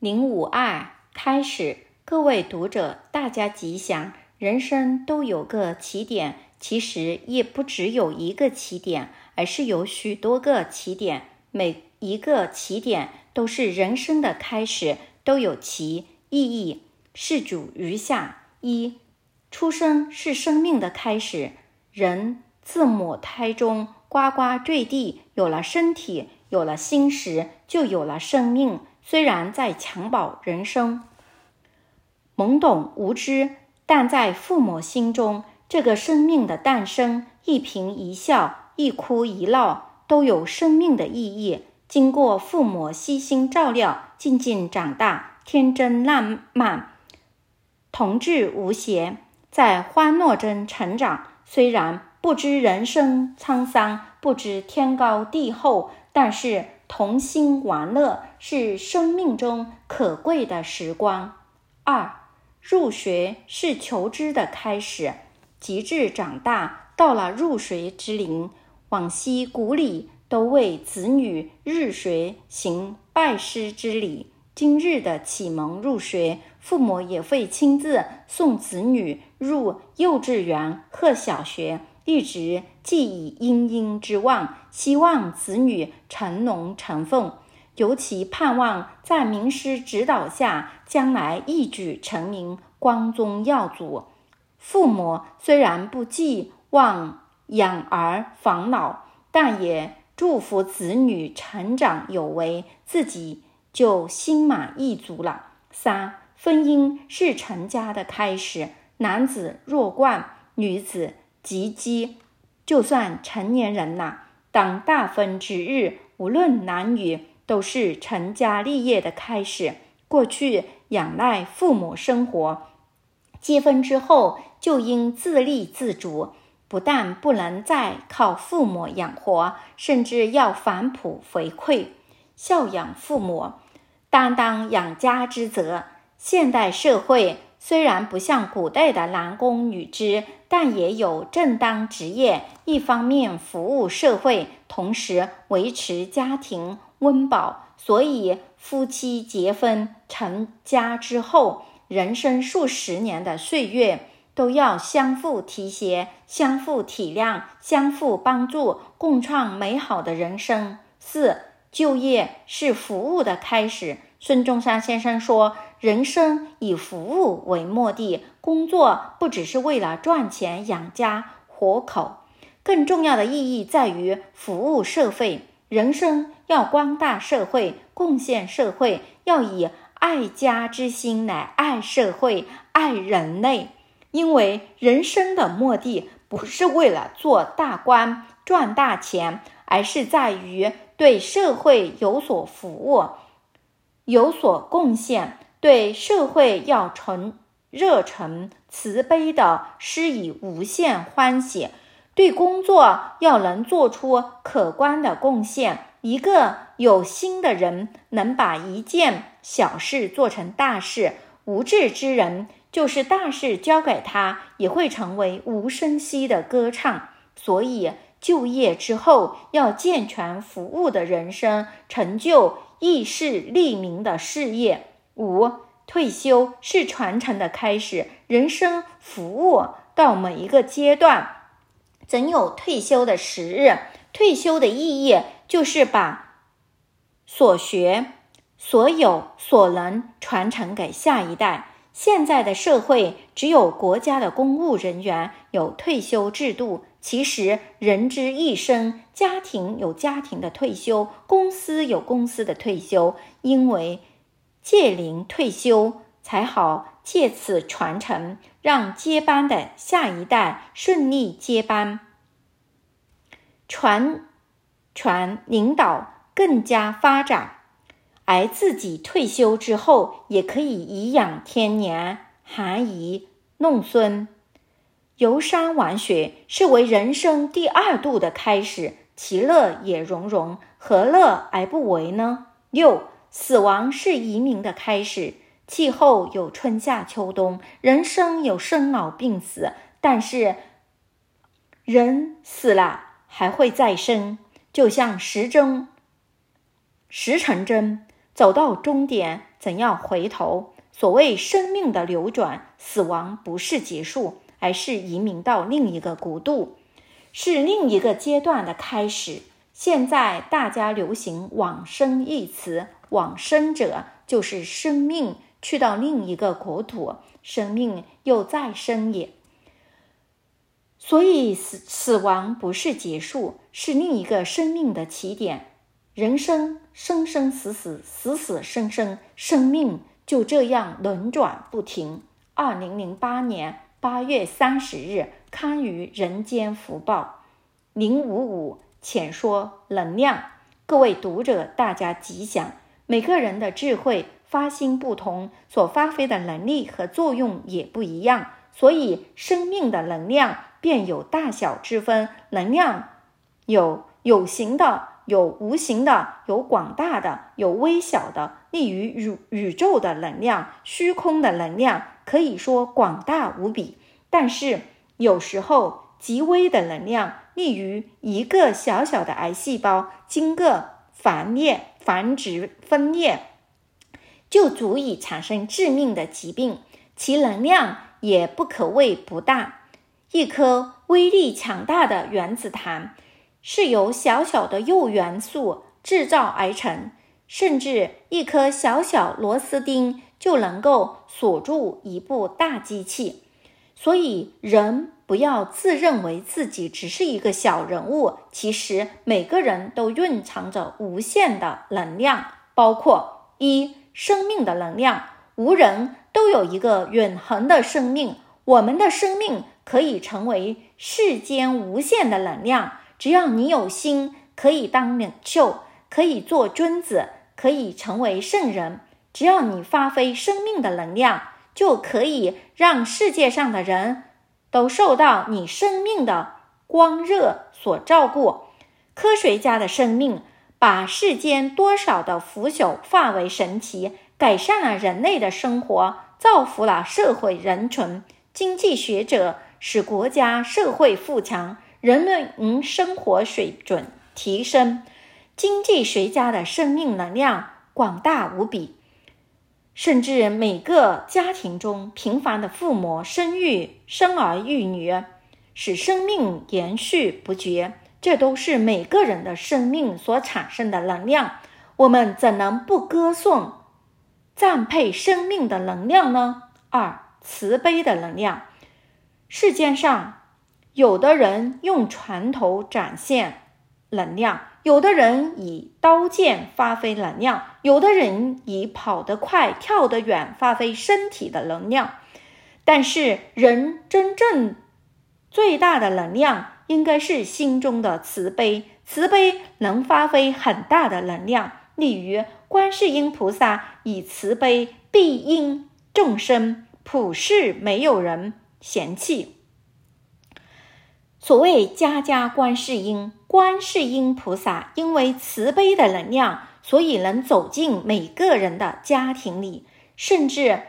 零五二开始，各位读者，大家吉祥。人生都有个起点，其实也不只有一个起点，而是有许多个起点。每一个起点都是人生的开始，都有其意义。事主如下：一、出生是生命的开始，人自母胎中呱呱坠地，有了身体，有了心识，就有了生命。虽然在襁褓人生，懵懂无知，但在父母心中，这个生命的诞生，一颦一笑，一哭一闹，都有生命的意义。经过父母悉心照料，静静长大，天真烂漫，童稚无邪，在欢乐中成长。虽然不知人生沧桑，不知天高地厚，但是。童心玩乐是生命中可贵的时光。二，入学是求知的开始，及至长大，到了入学之龄，往昔古礼都为子女入学行拜师之礼，今日的启蒙入学，父母也会亲自送子女入幼稚园和小学。一直寄以殷殷之望，希望子女成龙成凤，尤其盼望在名师指导下，将来一举成名，光宗耀祖。父母虽然不寄望养儿防老，但也祝福子女成长有为，自己就心满意足了。三，婚姻是成家的开始，男子弱冠，女子。及笄，就算成年人了，当大婚之日，无论男女，都是成家立业的开始。过去仰赖父母生活，结婚之后就应自立自主，不但不能再靠父母养活，甚至要反哺回馈，孝养父母，担当养家之责。现代社会。虽然不像古代的男工女织，但也有正当职业，一方面服务社会，同时维持家庭温饱。所以夫妻结婚成家之后，人生数十年的岁月，都要相互提携、相互体谅、相互帮助，共创美好的人生。四，就业是服务的开始。孙中山先生说：“人生以服务为目的，工作不只是为了赚钱养家活口，更重要的意义在于服务社会。人生要光大社会，贡献社会，要以爱家之心来爱社会、爱人类。因为人生的目的不是为了做大官、赚大钱，而是在于对社会有所服务。”有所贡献，对社会要纯热忱、慈悲的施以无限欢喜；对工作要能做出可观的贡献。一个有心的人，能把一件小事做成大事；无志之人，就是大事交给他，也会成为无声息的歌唱。所以，就业之后要健全服务的人生，成就。义士利民的事业。五，退休是传承的开始。人生服务到每一个阶段，总有退休的时日。退休的意义就是把所学、所有、所能传承给下一代。现在的社会，只有国家的公务人员有退休制度。其实，人之一生，家庭有家庭的退休，公司有公司的退休，因为届龄退休，才好借此传承，让接班的下一代顺利接班，传传领导更加发展，而自己退休之后，也可以颐养天年，含饴弄孙。游山玩水是为人生第二度的开始，其乐也融融，何乐而不为呢？六，死亡是移民的开始，气候有春夏秋冬，人生有生老病死，但是人死了还会再生，就像时针，时辰针走到终点，怎样回头？所谓生命的流转，死亡不是结束，而是移民到另一个国度，是另一个阶段的开始。现在大家流行“往生”一词，往生者就是生命去到另一个国土，生命又再生也。所以死死亡不是结束，是另一个生命的起点。人生生生死死，死死生生，生命就这样轮转不停。二零零八年八月三十日刊于《人间福报》零五五。浅说能量，各位读者，大家吉祥。每个人的智慧发心不同，所发挥的能力和作用也不一样，所以生命的能量便有大小之分。能量有有形的，有无形的，有广大的，有微小的。例如宇宇宙的能量，虚空的能量，可以说广大无比。但是有时候极微的能量。例如，一个小小的癌细胞经过繁裂、繁殖、分裂，就足以产生致命的疾病，其能量也不可谓不大。一颗威力强大的原子弹是由小小的铀元素制造而成，甚至一颗小小螺丝钉就能够锁住一部大机器。所以，人。不要自认为自己只是一个小人物，其实每个人都蕴藏着无限的能量，包括一生命的能量。无人都有一个永恒的生命，我们的生命可以成为世间无限的能量。只要你有心，可以当领袖，可以做君子，可以成为圣人。只要你发挥生命的能量，就可以让世界上的人。都受到你生命的光热所照顾。科学家的生命把世间多少的腐朽化为神奇，改善了人类的生活，造福了社会人群。经济学者使国家社会富强，人们生活水准提升。经济学家的生命能量广大无比。甚至每个家庭中，平凡的父母生育、生儿育女，使生命延续不绝，这都是每个人的生命所产生的能量。我们怎能不歌颂、赞佩生命的能量呢？二、慈悲的能量。世界上，有的人用拳头展现能量。有的人以刀剑发挥能量，有的人以跑得快、跳得远发挥身体的能量。但是，人真正最大的能量应该是心中的慈悲，慈悲能发挥很大的能量。例如，观世音菩萨以慈悲庇荫众生，普世没有人嫌弃。所谓家家观世音，观世音菩萨因为慈悲的能量，所以能走进每个人的家庭里，甚至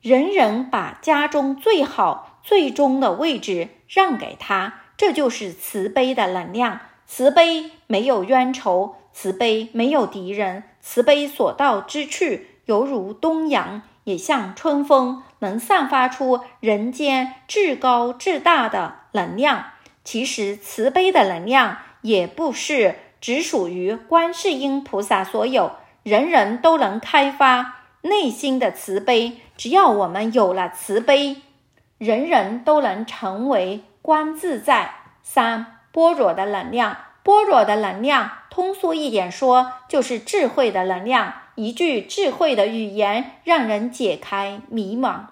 人人把家中最好、最终的位置让给他，这就是慈悲的能量。慈悲没有冤仇，慈悲没有敌人，慈悲所到之处，犹如东阳，也像春风，能散发出人间至高至大的能量。其实慈悲的能量也不是只属于观世音菩萨所有，人人都能开发内心的慈悲。只要我们有了慈悲，人人都能成为观自在。三、般若的能量，般若的能量，通俗一点说，就是智慧的能量。一句智慧的语言，让人解开迷茫。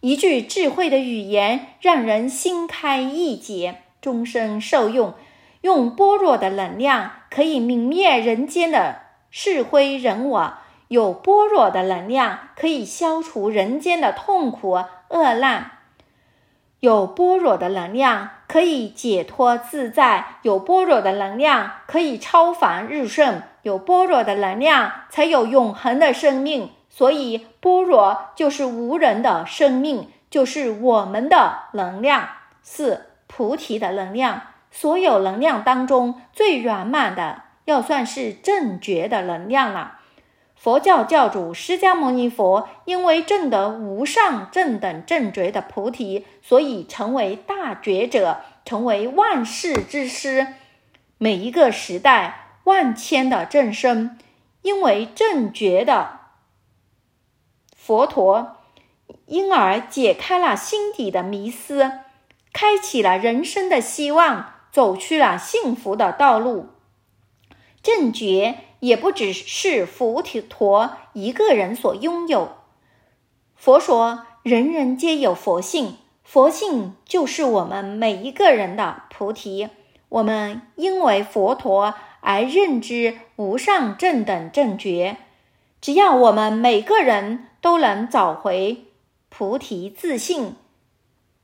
一句智慧的语言，让人心开意解，终身受用。用般若的能量，可以泯灭人间的是非人我；有般若的能量，可以消除人间的痛苦厄难；有般若的能量，可以解脱自在；有般若的能量，可以超凡入圣；有般若的能量，才有永恒的生命。所以，般若就是无人的生命，就是我们的能量。四、菩提的能量，所有能量当中最圆满的，要算是正觉的能量了。佛教教主释迦牟尼佛因为证得无上正等正觉的菩提，所以成为大觉者，成为万世之师。每一个时代，万千的众生，因为正觉的佛陀，因而解开了心底的迷思，开启了人生的希望，走去了幸福的道路。正觉也不只是佛陀一个人所拥有。佛说，人人皆有佛性，佛性就是我们每一个人的菩提。我们因为佛陀而认知无上正等正觉。只要我们每个人都能找回菩提自信，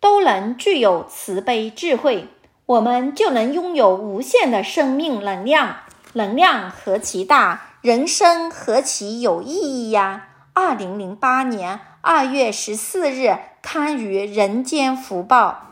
都能具有慈悲智慧，我们就能拥有无限的生命能量。能量何其大，人生何其有意义呀！二零零八年二月十四日刊于《人间福报》。